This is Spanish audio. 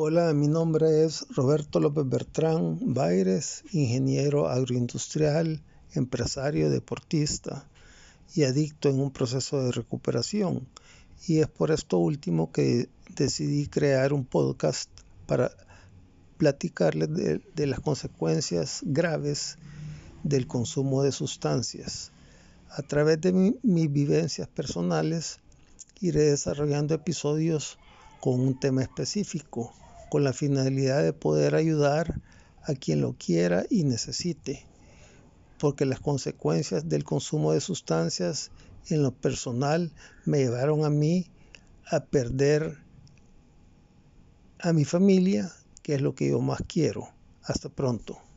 Hola, mi nombre es Roberto López Bertrán Baires, ingeniero agroindustrial, empresario, deportista y adicto en un proceso de recuperación. Y es por esto último que decidí crear un podcast para platicarles de, las consecuencias graves del consumo de sustancias. A través de mis vivencias personales iré desarrollando episodios con un tema específico, con la finalidad de poder ayudar a quien lo quiera y necesite, porque las consecuencias del consumo de sustancias en lo personal me llevaron a mí a perder a mi familia, que es lo que yo más quiero. Hasta pronto.